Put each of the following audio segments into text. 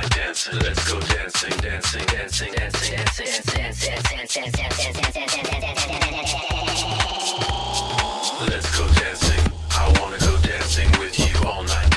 Let's go dancing, dancing, dancing, dancing, dancing, dancing, dancing, dancing, dancing. Let's go dancing. I wanna go dancing with you all night.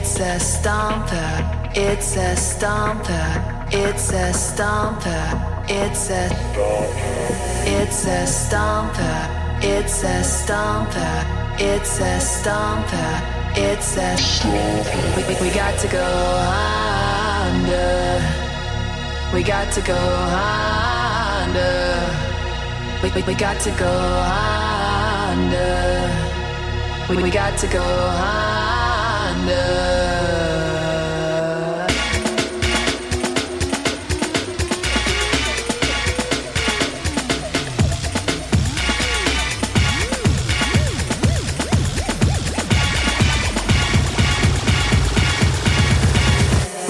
It's a stomper. It's a stomper. It's a stomper. It's a It's a stomper. It's a stomper. It's a stomper. It's a we, we, we got to go under. We got to go under. We, we, we got to go under. We, we got to go under. We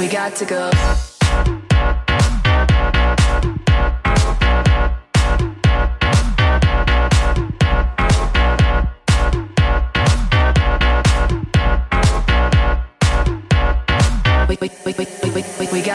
got to go. We, we,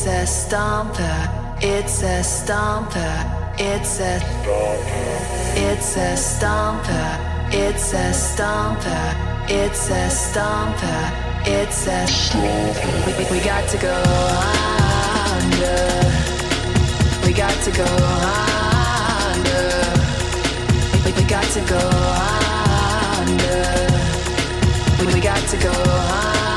It's a stomper. It's a stomper. It's a It's a stomper. It's a stomper. It's a stomper. It's a we, we, got to go under. We got to go under. We got to go under. We, we got to go under.